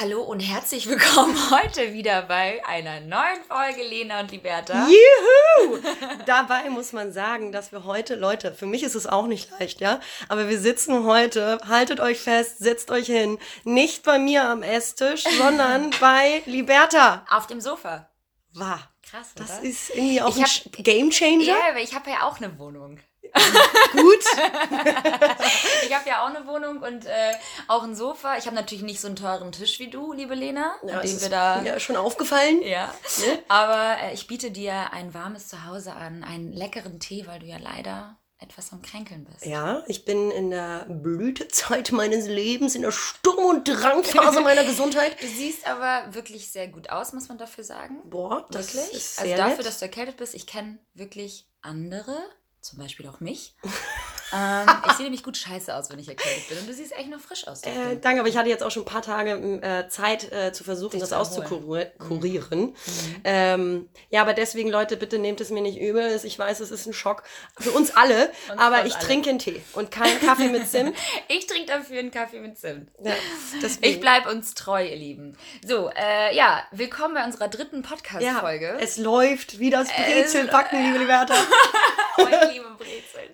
hallo und herzlich willkommen heute wieder bei einer neuen Folge Lena und Liberta. Juhu! Dabei muss man sagen, dass wir heute, Leute, für mich ist es auch nicht leicht, ja, aber wir sitzen heute, haltet euch fest, setzt euch hin, nicht bei mir am Esstisch, sondern bei Liberta. Auf dem Sofa. Wow. Krass, Das oder? ist irgendwie auch Ich ein hab- Game Changer. Ja, aber ich habe ja auch eine Wohnung. Gut. Ich habe ja auch eine Wohnung und äh, auch ein Sofa. Ich habe natürlich nicht so einen teuren Tisch wie du, liebe Lena, Ja, ist wir da. mir schon aufgefallen. Ja, Ne? aber äh, ich biete dir ein warmes Zuhause an, einen leckeren Tee, weil du ja leider etwas am Kränkeln bist. Ja, ich bin in der Blütezeit meines Lebens, in der Sturm- und Drangphase meiner Gesundheit. Du siehst aber wirklich sehr gut aus, muss man dafür sagen. Boah, das Wirklich? ist also sehr dafür, nett. dass du erkältet bist, ich kenne wirklich andere, zum Beispiel auch mich. ähm, ich sehe nämlich gut scheiße aus, wenn ich erkältet bin. Und du siehst echt noch frisch aus. Äh, danke, aber ich hatte jetzt auch schon ein paar Tage äh, Zeit äh, zu versuchen, Dich das auszukurieren. Mhm. Ähm, ja, aber deswegen, Leute, bitte nehmt es mir nicht übel. Ich weiß, es ist ein Schock für uns alle, Uns aber ich alle. trinke einen Tee und keinen Kaffee mit Zimt. Ich trinke dafür einen Kaffee mit Zimt. Ja, Ich bleibe uns treu, ihr Lieben. So, äh, ja, willkommen bei unserer dritten ja, Podcast-Folge. es läuft wie das Brezelbacken, liebe Liberta. Ich liebe Brezeln.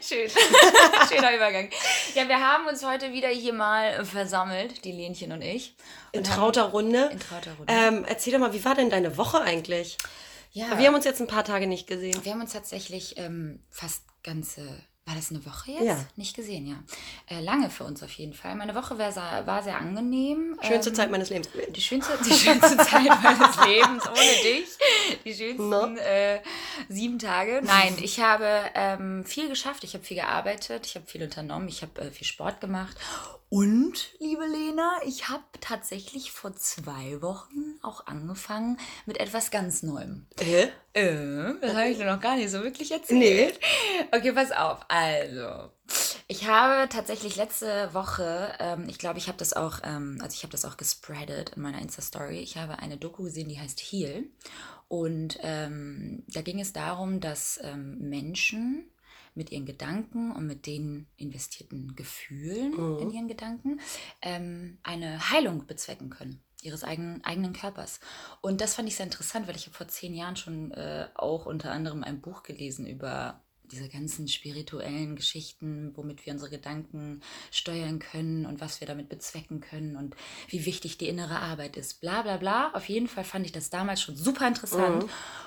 Schön. Schöner Übergang. Ja, wir haben uns heute wieder hier mal versammelt, die Lenchen und ich. In Und haben- trauter Runde. In trauter Runde. Ähm, erzähl doch mal, wie war denn deine Woche eigentlich? ja, Wir haben uns jetzt ein paar Tage nicht gesehen. Wir haben uns tatsächlich ähm, fast ganze, war das eine Woche jetzt? Ja. Nicht gesehen, ja. Äh, lange für uns auf jeden Fall. Meine Woche war, sehr- war sehr angenehm. Schönste ähm, Zeit meines Lebens. Die schönste, die schönste Zeit meines Lebens ohne dich. Die schönsten äh, sieben Tage. Nein, ich habe ähm, viel geschafft. Ich habe viel gearbeitet. Ich habe viel unternommen. Ich habe äh, viel Sport gemacht. Und, liebe Lena, ich habe tatsächlich vor zwei Wochen auch angefangen mit etwas ganz Neuem. Hä? Äh, das habe ich dir noch gar nicht so wirklich erzählt. Nee. Okay, pass auf. Also, ich habe tatsächlich letzte Woche, ähm, ich glaube, ich habe das auch, ähm, also ich habe das auch gespreadet in meiner Insta-Story. Ich habe eine Doku gesehen, die heißt Heal. Und ähm, da ging es darum, dass ähm, Menschen mit ihren Gedanken und mit den investierten Gefühlen Mhm. in ihren Gedanken ähm, eine Heilung bezwecken können ihres eigenen, eigenen Körpers. Und das fand ich sehr interessant, weil ich habe vor zehn Jahren schon äh, auch unter anderem ein Buch gelesen über diese ganzen spirituellen Geschichten, womit wir unsere Gedanken steuern können und was wir damit bezwecken können und wie wichtig die innere Arbeit ist. Bla bla bla. Auf jeden Fall fand ich das damals schon super interessant.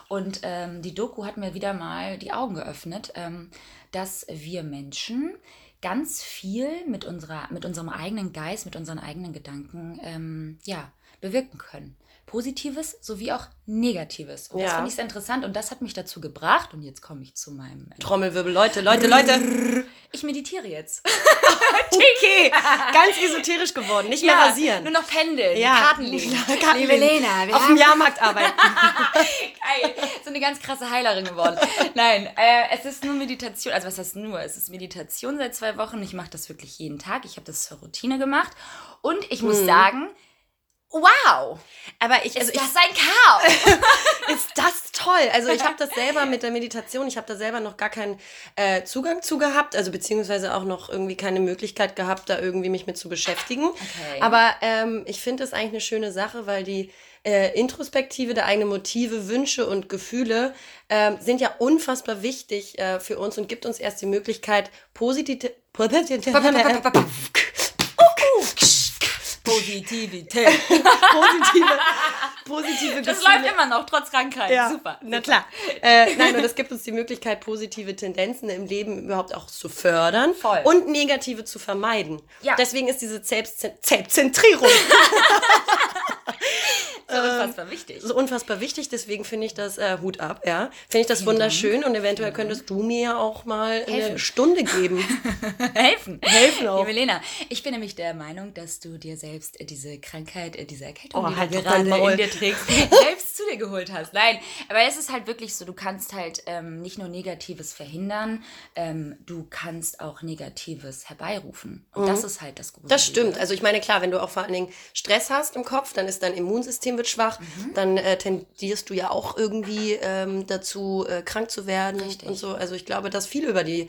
Und ähm, die Doku hat mir wieder mal die Augen geöffnet, ähm, dass wir Menschen ganz viel mit, unserer, mit unserem eigenen Geist, mit unseren eigenen Gedanken ähm, ja, bewirken können. Positives sowie auch Negatives. Und das Ja. fand ich sehr interessant und das hat mich dazu gebracht, und jetzt komme ich zu meinem. Trommelwirbel, Leute, Leute, Leute. Ich meditiere jetzt. Okay, ganz esoterisch geworden, nicht mehr rasieren. Nur noch pendeln, Ja. Karten legen. Karten Liebe. Lena, wir Auf dem Jahrmarkt arbeiten. Geil. So eine ganz krasse Heilerin geworden. Nein, äh, es ist nur Meditation. Also was heißt nur? Es ist Meditation seit zwei Wochen. Ich mache das wirklich jeden Tag. Ich habe das zur Routine gemacht. Und ich muss sagen, wow, Aber ich, also ist ich, das ein Chaos. ist das toll. Also ich habe das selber mit der Meditation, ich habe da selber noch gar keinen äh, Zugang zu gehabt, also beziehungsweise auch noch irgendwie keine Möglichkeit gehabt, da irgendwie mich mit zu beschäftigen. Okay. Aber ähm, ich finde es eigentlich eine schöne Sache, weil die äh, Introspektive der eigenen Motive, Wünsche und Gefühle ähm, sind ja unfassbar wichtig äh, für uns und gibt uns erst die Möglichkeit, positive Positivität. positive, positive Das Gefühle. läuft immer noch, trotz Krankheit. Ja, Super. Na klar. Äh, nein, und es gibt uns die Möglichkeit, positive Tendenzen im Leben überhaupt auch zu fördern Voll. und negative zu vermeiden. Ja. Deswegen ist diese Selbstzen Selbstzentrierung So unfassbar wichtig. so unfassbar wichtig. Deswegen finde ich das äh, Hut ab, ja. Finde ich das wunderschön und eventuell könntest du mir ja auch mal eine Helfen. Stunde geben. helfen. Helfen auch. Liebe Lena, ich bin nämlich der Meinung, dass du dir selbst äh, diese Krankheit, äh, diese Erkältung, Oh, die halt du gerade in dir trägst, selbst zu dir geholt hast. Nein, aber es ist halt wirklich so, du kannst halt ähm, nicht nur Negatives verhindern, ähm, du kannst auch Negatives herbeirufen. Und das ist halt das Gute. Mhm. Das stimmt. Also ich meine, klar, wenn du auch vor allen Dingen Stress hast im Kopf, dann ist dein Immunsystem wird schwach, Mhm. dann äh, tendierst du ja auch irgendwie ähm, dazu, äh, krank zu werden Richtig. und so. Also ich glaube, dass viel über die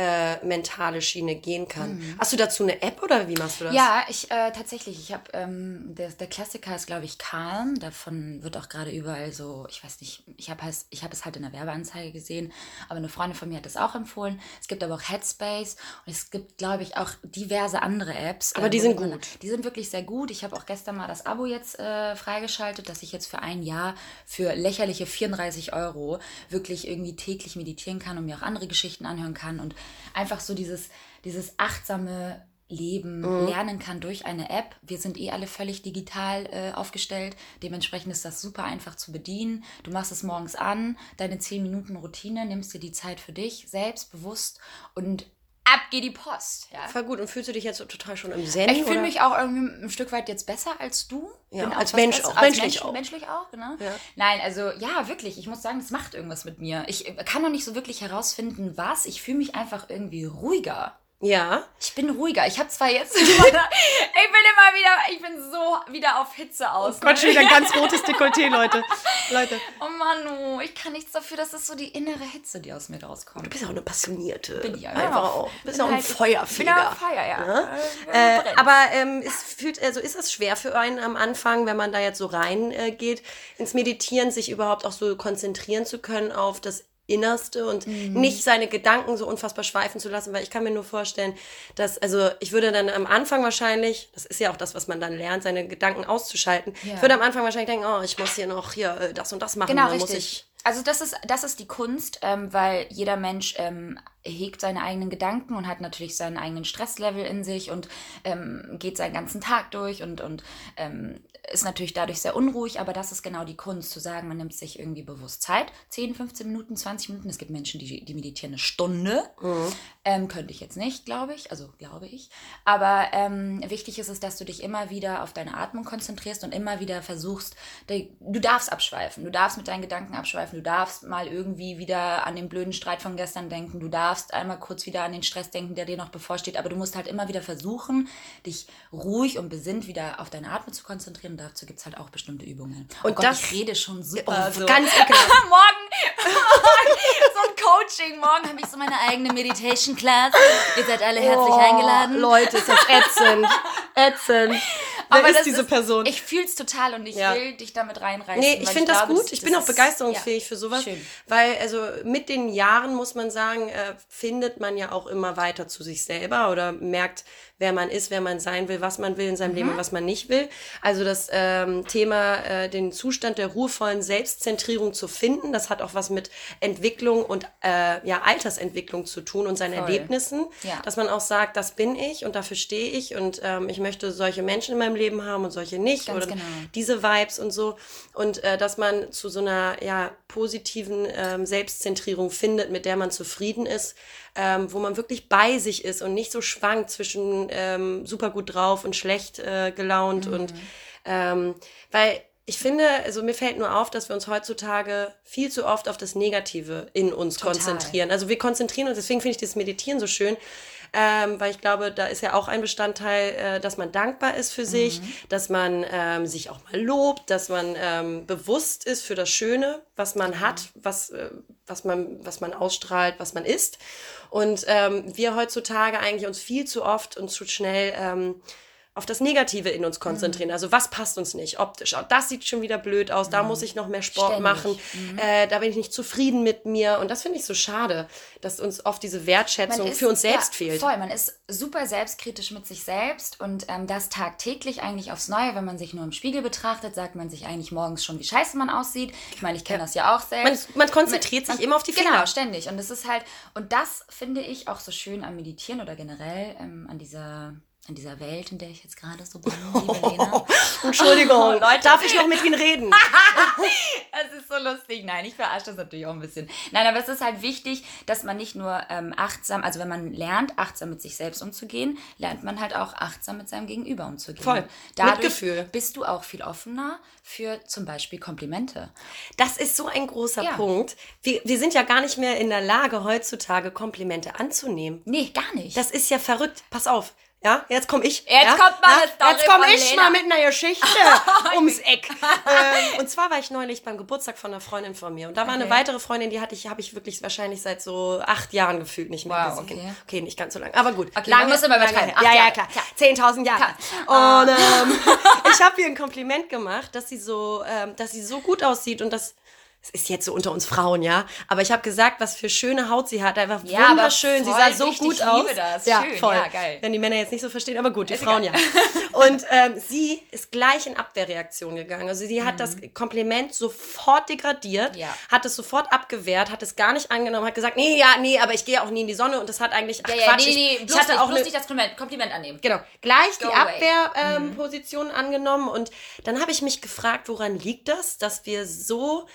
äh, mentale Schiene gehen kann. Hast du dazu eine App oder wie machst du das? Mhm. Ja, ich äh, tatsächlich. Ich habe ähm, der, der Klassiker ist glaube ich Calm. Davon wird auch gerade überall so. Ich weiß nicht. Ich habe es, ich habe es halt in der Werbeanzeige gesehen. Aber eine Freundin von mir hat es auch empfohlen. Es gibt aber auch Headspace und es gibt glaube ich auch diverse andere Apps. Aber äh, die sind man- gut. Die sind wirklich sehr gut. Ich habe auch gestern mal das Abo jetzt äh, freigeschaltet, dass ich jetzt für ein Jahr für lächerliche 34 Euro wirklich irgendwie täglich meditieren kann und mir auch andere Geschichten anhören kann und einfach so dieses, dieses achtsame Leben Mhm. lernen kann durch eine App. Wir sind eh alle völlig digital äh, aufgestellt. Dementsprechend ist das super einfach zu bedienen. Du machst es morgens an, deine 10 Minuten Routine, nimmst dir die Zeit für dich, selbstbewusst und ab geht die Post. Ja. Voll gut. Und fühlst du dich jetzt total schon im Zen? Ich fühle mich auch irgendwie ein Stück weit jetzt besser als du. Ja, Bin als was Mensch auch, Als menschlich Mensch, auch. Menschlich auch, genau. Ja. Nein, also ja, wirklich. Ich muss sagen, es macht irgendwas mit mir. Ich kann noch nicht so wirklich herausfinden, was. Ich fühle mich einfach irgendwie ruhiger. Ja. Ich bin ruhiger. Ich habe zwar jetzt, ich bin immer wieder, ich bin so wieder auf Hitze aus. Oh Gott, schon wieder ein ganz rotes Dekolleté, Leute. Leute. Oh Mann, oh, ich kann nichts dafür, dass es so die innere Hitze, die aus mir Du rauskommt. bist ja auch eine passionierte. Bin ich ja. Einfach auch. Du bist ja auch ein halt- Feuerfeger. Bin auch Feuer, ja. Ne? Äh, Äh, aber ähm, es fühlt, also ist es schwer für einen am Anfang, wenn man da jetzt so rein äh, geht, ins Meditieren, sich überhaupt auch so konzentrieren zu können auf das Innerste und Mhm. nicht seine Gedanken so unfassbar schweifen zu lassen, weil ich kann mir nur vorstellen, dass, also ich würde dann am Anfang wahrscheinlich, das ist ja auch das, was man dann lernt, seine Gedanken auszuschalten, Ja. ich würde am Anfang wahrscheinlich denken, oh, ich muss hier noch hier äh, das und das machen, Genau, dann muss richtig. ich Also das ist, das ist die Kunst, ähm, weil jeder Mensch ähm, hegt seine eigenen Gedanken und hat natürlich seinen eigenen Stresslevel in sich und ähm, geht seinen ganzen Tag durch und, und ähm, ist natürlich dadurch sehr unruhig, aber das ist genau die Kunst, zu sagen, man nimmt sich irgendwie bewusst Zeit, 10, 15 Minuten, 20 Minuten. Es gibt Menschen, die, die meditieren eine Stunde. Ähm, könnte ich jetzt nicht, glaube ich, also glaube ich. Aber ähm, wichtig ist es, dass du dich immer wieder auf deine Atmung konzentrierst und immer wieder versuchst, du darfst abschweifen, du darfst mit deinen Gedanken abschweifen, du darfst mal irgendwie wieder an den blöden Streit von gestern denken, du darfst einmal kurz wieder an den Stress denken, der dir noch bevorsteht, aber du musst halt immer wieder versuchen, dich ruhig und besinnt wieder auf deine Atmung zu konzentrieren und dazu gibt es halt auch bestimmte Übungen. Oh Und Gott, das- ich rede schon super Oh, so. ganz ekelhaft. morgen, so ein Coaching. Morgen habe ich so meine eigene Meditation Class. Ihr seid alle herzlich Oh, eingeladen. Leute, ist das ätzend. ätzend. Aber ist diese Person? Ich fühle es total und ich Ja. will dich damit reinreißen. Nee, ich finde das glaube, gut. Ich bin auch ist- begeisterungsfähig ja, für sowas. Schön. Weil, also mit den Jahren muss man sagen, äh, findet man ja auch immer weiter zu sich selber oder merkt, wer man ist, wer man sein will, was man will in seinem Leben und was man nicht will. Also das ähm, Thema, äh, den Zustand der ruhevollen Selbstzentrierung zu finden, das hat auch was mit Entwicklung und äh, ja, Altersentwicklung zu tun und seinen Voll. Erlebnissen. Ja. Dass man auch sagt, das bin ich und dafür stehe ich und ähm, ich möchte solche Menschen in meinem Leben haben und solche nicht. Ganz oder genau. diese Vibes und so. Und äh, dass man zu so einer ja, positiven ähm, Selbstzentrierung findet, mit der man zufrieden ist, ähm, wo man wirklich bei sich ist und nicht so schwankt zwischen ähm, super gut drauf und schlecht äh, gelaunt. Mhm. Und ähm, weil ich finde, also mir fällt nur auf, dass wir uns heutzutage viel zu oft auf das Negative in uns Total. konzentrieren. Also wir konzentrieren uns, deswegen finde ich das Meditieren so schön, ähm, weil ich glaube, da ist ja auch ein Bestandteil, äh, dass man dankbar ist für sich, dass man ähm, sich auch mal lobt, dass man ähm, bewusst ist für das Schöne, was man hat, was, äh, was, man, was man ausstrahlt, was man ist. Und ähm, wir heutzutage eigentlich uns viel zu oft und zu schnell ähm, auf das Negative in uns konzentrieren. Also was passt uns nicht optisch? Oh, das sieht schon wieder blöd aus. Da muss ich noch mehr Sport Ständig. machen. Äh, da bin ich nicht zufrieden mit mir. Und das finde ich so schade, dass uns oft diese Wertschätzung Man ist- für uns selbst ja, fehlt. Voll, man ist super selbstkritisch mit sich selbst und ähm, das tagtäglich eigentlich aufs Neue. Wenn man sich nur im Spiegel betrachtet, sagt man sich eigentlich morgens schon, wie scheiße man aussieht. Ich meine, ich kenne das ja auch Man, selbst. man konzentriert sich immer auf die Genau, Fehler. ständig. Und das ist halt, und das finde ich auch so schön am Meditieren oder generell ähm, an dieser an dieser Welt, in der ich jetzt gerade so bin, liebe Lena. Entschuldigung, Leute. darf ich noch mit Ihnen reden? Es ist so lustig. Nein, ich verarsche das natürlich auch ein bisschen. Nein, aber es ist halt wichtig, dass man nicht nur ähm, achtsam, also wenn man lernt, achtsam mit sich selbst umzugehen, lernt man halt auch achtsam mit seinem Gegenüber umzugehen. Voll. Dadurch Mitgefühl. bist du auch viel offener für zum Beispiel Komplimente. Das ist so ein großer Ja. Punkt. Wir, wir sind ja gar nicht mehr in der Lage, heutzutage Komplimente anzunehmen. Nee, gar nicht. Das ist ja verrückt. Pass auf. Ja, jetzt komme ich. Jetzt ja? kommt mal ja? eine Jetzt komme von ich Lena. mal mit einer Geschichte ums Eck. ähm, und zwar war ich neulich beim Geburtstag von einer Freundin von mir. Und da war eine Okay. weitere Freundin, die hatte ich, habe ich wirklich wahrscheinlich seit so acht Jahren gefühlt nicht mehr Wow, gesehen. okay. Okay, nicht ganz so lange. Aber gut. Okay, man muss immer übertreiben. Ja, ja, klar. Klar. 10.000 Jahre. Ah. Und ähm, ich habe ihr ein Kompliment gemacht, dass sie so, ähm, dass sie so gut aussieht und dass es ist jetzt so unter uns Frauen, ja. Aber ich habe gesagt, was für schöne Haut sie hat. Einfach Ja, wunderschön. Sie voll sah so gut Ich aus. liebe das. Ja, Schön. voll. Ja, geil. Wenn die Männer jetzt nicht so verstehen, aber gut, die Ist Frauen egal. ja. Und ähm, sie ist gleich in Abwehrreaktion gegangen. Also sie hat das Kompliment sofort degradiert, Mhm. Ja. hat es sofort abgewehrt, hat es gar nicht angenommen, hat gesagt, nee, ja, nee, aber ich gehe auch nie in die Sonne und das hat eigentlich, ach Ja, Quatsch, nee, nee, ich, bloß ich hatte nicht, auch bloß nicht das Kompliment, Kompliment annehmen. Genau, gleich die Go away. Mhm. Abwehrposition angenommen und dann habe ich mich gefragt, woran liegt das, dass wir so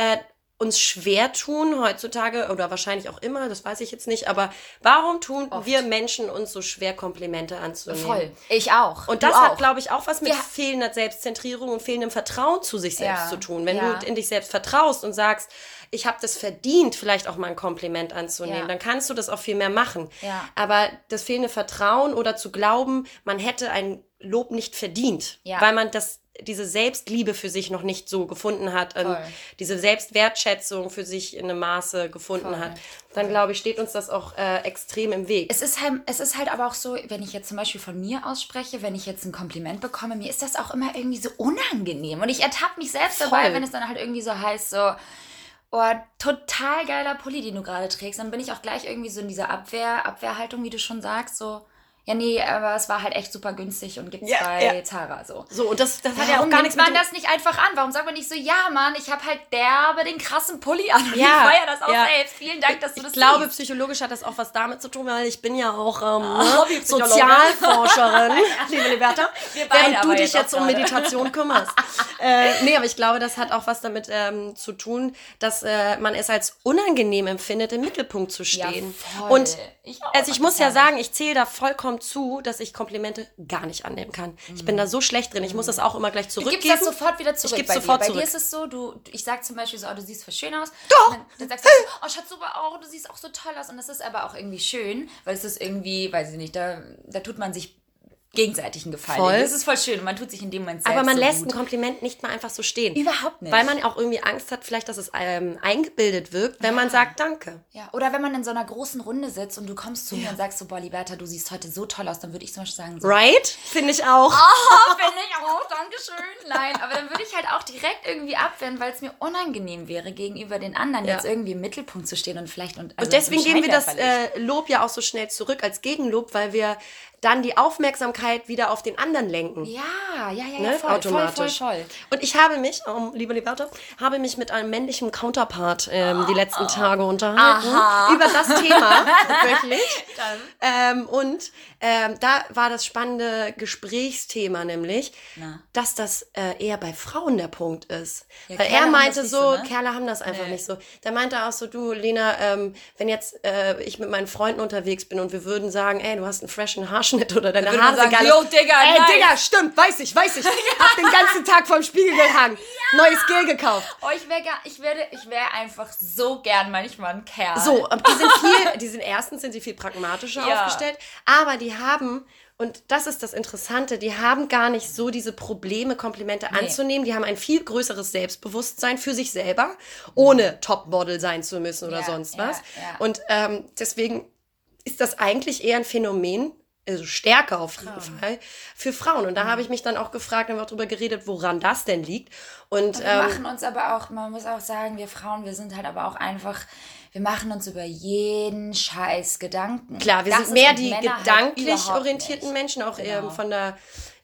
äh, uns schwer tun heutzutage oder wahrscheinlich auch immer, das weiß ich jetzt nicht, aber warum tun Oft. wir Menschen uns so schwer, Komplimente anzunehmen? Voll. Ich auch. Und Du das auch. hat, glaube ich, auch was mit Ja. fehlender Selbstzentrierung und fehlendem Vertrauen zu sich selbst Ja. zu tun. Wenn Ja. du in dich selbst vertraust und sagst, ich habe das verdient, vielleicht auch mal ein Kompliment anzunehmen, dann kannst du das auch viel mehr machen. Ja. Aber das fehlende Vertrauen oder zu glauben, man hätte ein Lob nicht verdient, weil man das diese Selbstliebe für sich noch nicht so gefunden hat, ähm, diese Selbstwertschätzung für sich in einem Maße gefunden Voll. hat, dann glaube ich, steht uns das auch äh, extrem im Weg. Es ist, halt, es ist halt aber auch so, wenn ich jetzt zum Beispiel von mir ausspreche, wenn ich jetzt ein Kompliment bekomme, mir ist das auch immer irgendwie so unangenehm. Und ich ertappe mich selbst dabei, Voll. wenn es dann halt irgendwie so heißt, so, oh, total geiler Pulli, den du gerade trägst. Dann bin ich auch gleich irgendwie so in dieser Abwehr, Abwehrhaltung, wie du schon sagst, so, ja, nee, aber es war halt echt super günstig und gibt's Ja, bei ja. Zara so. so, und das, das hat ja Warum auch gar nichts man mit das nicht einfach an? Warum sagt man nicht so, ja, Mann, ich habe halt derbe den krassen Pulli an und Ja, ich feier das auch ja. selbst. Vielen Dank, dass du ich das glaube, siehst. psychologisch hat das auch was damit zu tun, weil ich bin ja auch ähm, Ah, ne. Sozialforscherin, liebe Liberta. Während du dich jetzt um. Meditation kümmerst. äh, nee, aber ich glaube, das hat auch was damit ähm, zu tun, dass äh, man es als unangenehm empfindet, im Mittelpunkt zu stehen. Und Ich auch, also ich muss ja sagen, ich zähle da vollkommen zu, dass ich Komplimente gar nicht annehmen kann. Ich bin da so schlecht drin. Ich muss das auch immer gleich Du zurückgeben. gibst das sofort wieder zurück. gib's bei sofort dir. zurück. Bei dir ist es so, du, du- ich sag zum Beispiel so, oh, du siehst voll schön aus. Doch. Und Dann, dann sagst du, oh, Schatz, super auch, du siehst auch so toll aus. Und das ist aber auch irgendwie schön, weil es ist irgendwie, weiß ich nicht, da, da tut man sich gegenseitig einen Gefallen. Voll. Das ist voll schön und man tut sich in dem Moment selbst aber man so lässt gut. ein Kompliment nicht mal einfach so stehen. Überhaupt nicht. Weil man auch irgendwie Angst hat, vielleicht, dass es ähm, eingebildet wirkt, wenn man sagt Danke. Ja, oder wenn man in so einer großen Runde sitzt und du kommst zu mir und sagst so, boah, Liberta, du siehst heute so toll aus, dann würde ich zum Beispiel sagen, so, Right? Finde ich auch. Oh, finde ich auch, Dankeschön. Nein, aber dann würde ich halt auch direkt irgendwie abwehren, weil es mir unangenehm wäre, gegenüber den anderen Ja. jetzt irgendwie im Mittelpunkt zu stehen und vielleicht und, also Und deswegen geben wir das äh, Lob ja auch so schnell zurück als Gegenlob, weil wir dann die Aufmerksamkeit wieder auf den anderen lenken. ja, ja, ja, ja, Ne? voll, automatisch. voll, voll, voll. Und ich habe mich, ähm, liebe Liberta, habe mich mit einem männlichen Counterpart ähm, die letzten Tage unterhalten Aha. über das Thema tatsächlich. Ähm, und ähm, da war das spannende Gesprächsthema nämlich, Na. dass das äh, eher bei Frauen der Punkt ist. Ja, Weil Kerle er meinte so, so, ne? Kerle haben das einfach Nee. nicht so. Der meinte auch so, du Lena, ähm, wenn jetzt äh, ich mit meinen Freunden unterwegs bin und wir würden sagen, ey, du hast einen freshen Haarschnitt oder deine Haare sind sagen, geil. yo, Digga, ey, nice. Digga, stimmt, weiß ich, weiß ich. Hab den ganzen Tag vorm Spiegel gehangen. Neues Gel gekauft. Oh, ich wäre ich werde, ich wäre einfach so gern manchmal ein Kerl. So, die sind viel, die sind erstens sind sie viel pragmatischer Ja. aufgestellt, aber die haben und das ist das Interessante, die haben gar nicht so diese Probleme, Komplimente anzunehmen. Die haben ein viel größeres Selbstbewusstsein für sich selber, ohne Topmodel sein zu müssen oder Ja, sonst ja, was. ja. Und ähm, deswegen ist das eigentlich eher ein Phänomen, also stärker auf jeden Fall, für Frauen. Und da Mhm. habe ich mich dann auch gefragt, haben wir auch drüber geredet, woran das denn liegt. Und Wir ähm, machen uns aber auch, man muss auch sagen, wir Frauen, wir sind halt aber auch einfach, wir machen uns über jeden Scheiß Gedanken. Klar, wir Das sind mehr die Männer halt gedanklich überhaupt orientierten nicht. Menschen, auch Genau. ähm, von der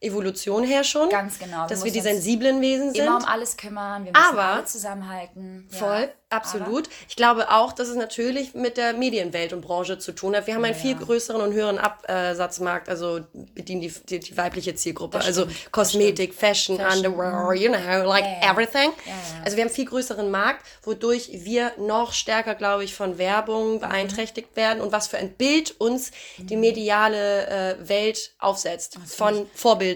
Evolution her schon. Ganz genau. Wir Dass wir die müssen uns sensiblen Wesen sind. Immer um alles kümmern, wir müssen Aber- alle zusammenhalten. Ja. Voll, absolut. Ich glaube auch, dass es natürlich mit der Medienwelt und Branche zu tun hat. Wir haben einen viel größeren und höheren Absatzmarkt, also bedienen die, die, die weibliche Zielgruppe. Das also stimmt, das Kosmetik, Fashion, Fashion, Underwear, you know, like Ja, ja. everything. Ja, ja. Also wir haben einen viel größeren Markt, wodurch wir noch stärker, glaube ich, von Mhm. Werbung beeinträchtigt werden und was für ein Bild uns die mediale äh, Welt aufsetzt. Von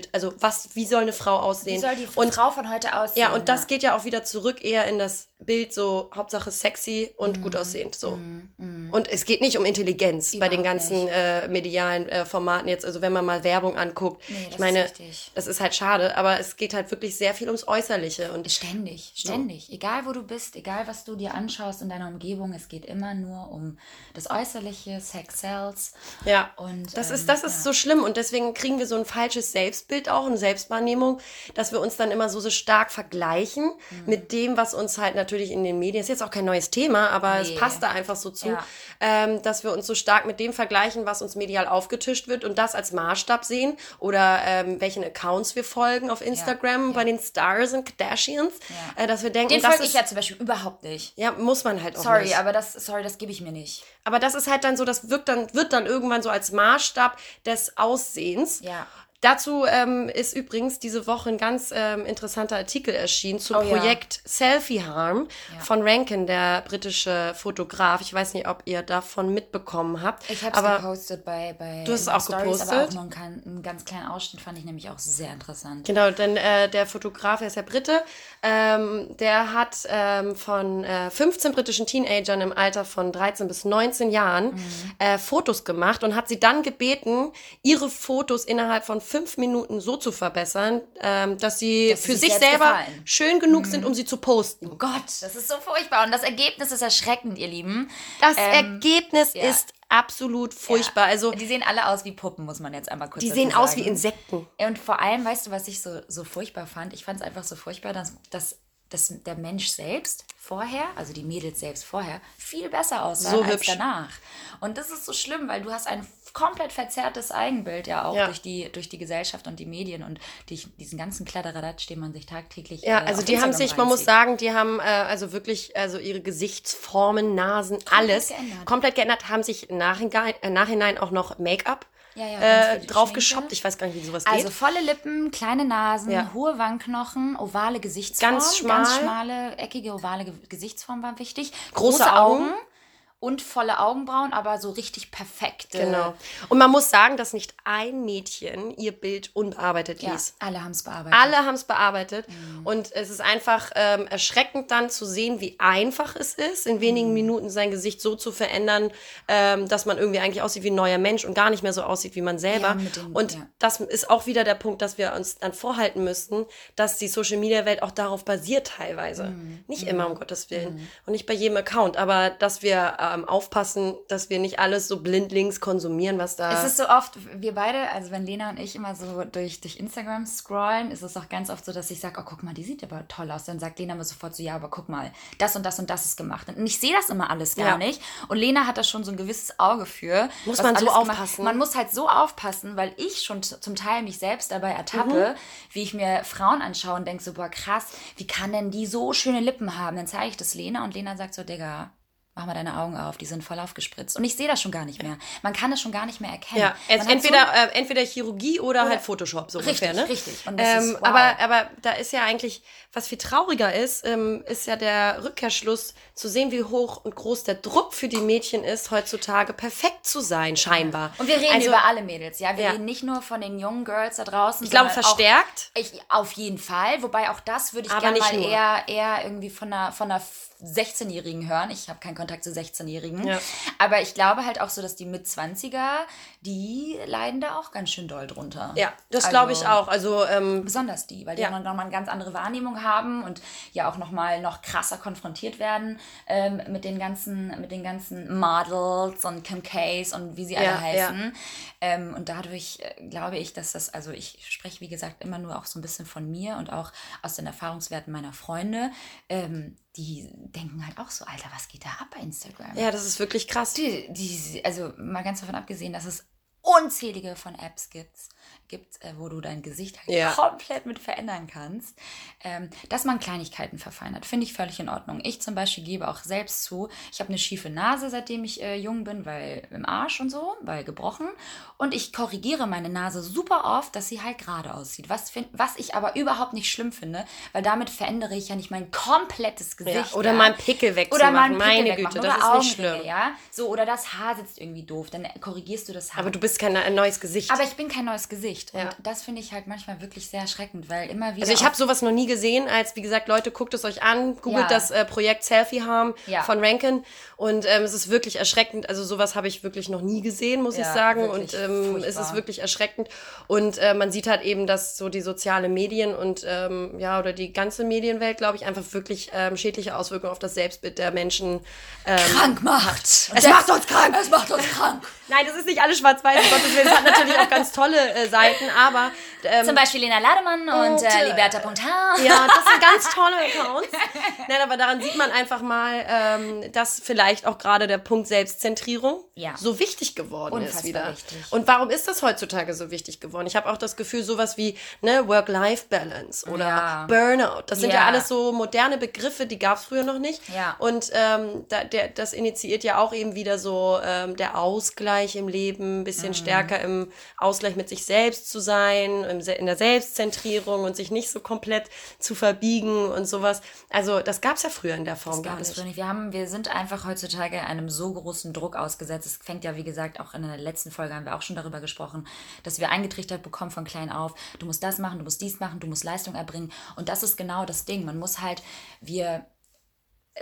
Vorbild. Also was, wie soll eine Frau aussehen? Wie soll die und Frau von heute aussehen? ja, und das geht ja auch wieder zurück eher in das Bild so Hauptsache sexy und gut aussehend. So. Und es geht nicht um Intelligenz bei den Überhaupt ganzen äh, medialen äh, Formaten jetzt. Also wenn man mal Werbung anguckt. Nee, das ich ist meine, richtig. das ist halt schade, aber es geht halt wirklich sehr viel ums Äußerliche. Und Ständig, ständig. Egal wo du bist, egal was du dir anschaust in deiner Umgebung, es geht immer nur um das Äußerliche, Sex sells. Ja, Und, das ähm, ist, das ist ja. so schlimm und deswegen kriegen wir so ein falsches Selbstbild auch, eine Selbstwahrnehmung, dass wir uns dann immer so, so stark vergleichen Mhm. mit dem, was uns halt natürlich in den Medien, ist jetzt auch kein neues Thema, aber es Nee. passt da einfach so zu, Ja. ähm, dass wir uns so stark mit dem vergleichen, was uns medial aufgetischt wird und das als Maßstab sehen oder ähm, welchen Accounts wir folgen auf Instagram ja. bei den Stars und Kardashians, äh, dass wir denken, Den das folge ist, ich ja zum Beispiel überhaupt nicht. ja, muss man halt auch Sorry, nicht. aber das, sorry, das gebe ich mir nicht. Aber das ist halt dann so, das wirkt dann, wird dann irgendwann so als Maßstab des Aussehens. Ja. Dazu ähm, ist übrigens diese Woche ein ganz ähm, interessanter Artikel erschienen zum Oh ja. Projekt Selfie Harm Ja. von Rankin, der britische Fotograf. Ich weiß nicht, ob ihr davon mitbekommen habt. Ich habe es aber gepostet bei, bei Du hast es auch Stories, aber gepostet? auch nur einen, einen ganz kleinen Ausschnitt fand ich nämlich auch sehr interessant. Genau, denn äh, der Fotograf, er ist ja Brite, ähm, der hat ähm, von äh, 15 britischen Teenagern im Alter von 13 bis 19 Jahren Mhm. äh, Fotos gemacht und hat sie dann gebeten, ihre Fotos innerhalb von fünf Minuten so zu verbessern, ähm, dass sie Dass für sich selber gefallen. Mhm. schön genug sind, um sie zu posten. Gott, das ist so furchtbar. Und das Ergebnis ist erschreckend, ihr Lieben. Das Ähm, Ergebnis ja. ist absolut furchtbar. Also Die sehen alle aus wie Puppen, muss man jetzt einmal kurz die dazu sehen aus sagen. wie Insekten. Und vor allem, weißt du, was ich so, so furchtbar fand? Ich fand es einfach so furchtbar, dass, dass, dass der Mensch selbst vorher, also die Mädels selbst vorher, viel besser aussahen So als hübsch. danach. Und das ist so schlimm, weil du hast ein komplett verzerrtes Eigenbild ja auch Ja. Durch, die, durch die Gesellschaft und die Medien und die, diesen ganzen Kladderadatsch, den man sich tagtäglich Ja, äh, also die haben Instagram sich, man muss sagen, die haben äh, also wirklich, also ihre Gesichtsformen, Nasen, alles geändert. komplett geändert, haben sich Nachhinein, äh, nachhinein auch noch Make-up Ja, ja, äh, draufgeschoppt. Ich weiß gar nicht, wie sowas Also geht. volle Lippen, kleine Nasen, Ja. hohe Wangenknochen, ovale Gesichtsform. Ganz schmal. Ganz schmale, eckige, ovale Ge Gesichtsform war wichtig. Große Große, Augen. Augen. Und volle Augenbrauen, aber so richtig perfekt. äh, Genau. Und man muss sagen, dass nicht ein Mädchen ihr Bild unbearbeitet Ja, ließ. alle haben es bearbeitet. Alle haben es bearbeitet Mhm. und es ist einfach ähm, erschreckend dann zu sehen, wie einfach es ist, in Mhm. wenigen Minuten sein Gesicht so zu verändern, ähm, dass man irgendwie eigentlich aussieht wie ein neuer Mensch und gar nicht mehr so aussieht wie man selber. Ja, dem- und ja. das ist auch wieder der Punkt, dass wir uns dann vorhalten müssen, dass die Social Media Welt auch darauf basiert teilweise. Mhm. Nicht immer um Gottes Willen und nicht bei jedem Account, aber dass wir ähm, aufpassen, dass wir nicht alles so blindlings konsumieren, was da. Es ist so oft, wir beide, also wenn Lena und ich immer so durch, durch Instagram scrollen, ist es auch ganz oft so, dass ich sage, oh guck mal, die sieht aber toll aus. Dann sagt Lena mir sofort so, ja, aber guck mal, das und das und das ist gemacht. Und ich sehe das immer alles gar Ja. nicht. Und Lena hat da schon so ein gewisses Auge für. Muss man so gemacht- aufpassen. Man muss halt so aufpassen, weil ich schon zum Teil mich selbst dabei ertappe, Mhm. wie ich mir Frauen anschaue und denke so, boah krass, wie kann denn die so schöne Lippen haben? Dann zeige ich das Lena und Lena sagt so, Digga, mach mal deine Augen auf, die sind voll aufgespritzt. Und ich sehe das schon gar nicht mehr. Man kann es schon gar nicht mehr erkennen. Ja, es, hat so entweder, äh, entweder Chirurgie oder, halt Photoshop, so Richtig, ungefähr, ne? richtig. Das Ähm, wow. aber, aber da ist ja eigentlich, was viel trauriger ist, ähm, ist ja der Rückkehrschluss, zu sehen, wie hoch und groß der Druck für die Mädchen ist, heutzutage perfekt zu sein, scheinbar. Und wir reden Also, über alle Mädels, ja. Wir Ja. reden nicht nur von den jungen Girls da draußen. Ich glaube, verstärkt. Auch, ich, auf jeden Fall. Wobei auch das würde ich gerne mal nur. eher, eher irgendwie von einer, von einer 16-Jährigen hören. Ich habe keinen Kontakt zu 16-Jährigen. Ja. Aber ich glaube halt auch so, dass die Mit-20er, die leiden da auch ganz schön doll drunter. Ja, das Also- glaube ich auch. Also, ähm, Besonders die, weil die Ja. ja. nochmal eine ganz andere Wahrnehmung haben und ja auch nochmal noch krasser konfrontiert werden ähm, mit den ganzen, mit den ganzen Models und Kim Case und wie sie alle Ja, heißen. Ähm, und dadurch äh, glaube ich, dass das, also ich spreche wie gesagt immer nur auch so ein bisschen von mir und auch aus den Erfahrungswerten meiner Freunde. Ähm, die denken halt auch so, Alter, was geht da ab bei Instagram? ja, das ist wirklich krass. Die, die, also mal ganz davon abgesehen, dass es unzählige von Apps gibt, gibt äh, wo du dein Gesicht halt Ja. komplett mit verändern kannst, ähm, dass man Kleinigkeiten verfeinert, finde ich völlig in Ordnung. Ich zum Beispiel gebe auch selbst zu, ich habe eine schiefe Nase, seitdem ich äh, jung bin, weil im Arsch und so, weil gebrochen. Und ich korrigiere meine Nase super oft, dass sie halt gerade aussieht. Was, find, was ich aber überhaupt nicht schlimm finde, weil damit verändere ich ja nicht mein komplettes Ja, Gesicht. oder ja. mal einen Pickel Oder wegzumachen. mal einen Pickel Meine Güte, das oder ist nicht schlimm. Ja? So, oder das Haar sitzt irgendwie doof, dann korrigierst du das Haar. Aber du bist kein ein neues Gesicht. Aber ich bin kein neues Gesicht. Und Ja. das finde ich halt manchmal wirklich sehr erschreckend, weil immer wieder. also ich habe sowas noch nie gesehen, als wie gesagt, Leute, guckt es euch an, googelt Ja. das äh, Projekt Selfie Harm Ja. von Rankin und ähm, es ist wirklich erschreckend. Also sowas habe ich wirklich noch nie gesehen, muss ich sagen. Und ähm, es ist wirklich erschreckend. Und äh, man sieht halt eben, dass so die soziale Medien und ähm, ja oder die ganze Medienwelt, glaube ich, einfach wirklich ähm, schädliche Auswirkungen auf das Selbstbild der Menschen ähm, krank macht. Es macht uns krank. Es macht uns krank. Nein, das ist nicht alles schwarz-weiß, Gottes Willen. Es hat natürlich auch ganz tolle äh, Seiten, aber ähm, Zum Beispiel Lena Lademann und, Und, äh, Liberta.h. ja, das sind ganz tolle Accounts. Nein, aber daran sieht man einfach mal, ähm, dass vielleicht auch gerade der Punkt Selbstzentrierung Ja. so wichtig geworden ist Unfassbar wieder. wichtig. Und warum ist das heutzutage so wichtig geworden? Ich habe auch das Gefühl, sowas wie ne, Work-Life-Balance oder Ja. Burnout, das sind ja. Ja. alles so moderne Begriffe, die gab es früher noch nicht. Ja. Und ähm, da, der, das initiiert ja auch eben wieder so ähm, der Ausgleich im Leben, ein bisschen Mhm. stärker im Ausgleich mit sich selbst zu sein, in der Selbstzentrierung und sich nicht so komplett zu verbiegen und sowas. Also das gab es ja früher in der Form Das gar gab es nicht. früher nicht. Wir, haben, wir sind einfach heutzutage einem so großen Druck ausgesetzt. Es fängt ja, wie gesagt, auch in der letzten Folge haben wir auch schon darüber gesprochen, dass wir eingetrichtert bekommen von klein auf, du musst das machen, du musst dies machen, du musst Leistung erbringen. Und das ist genau das Ding. Man muss halt, wir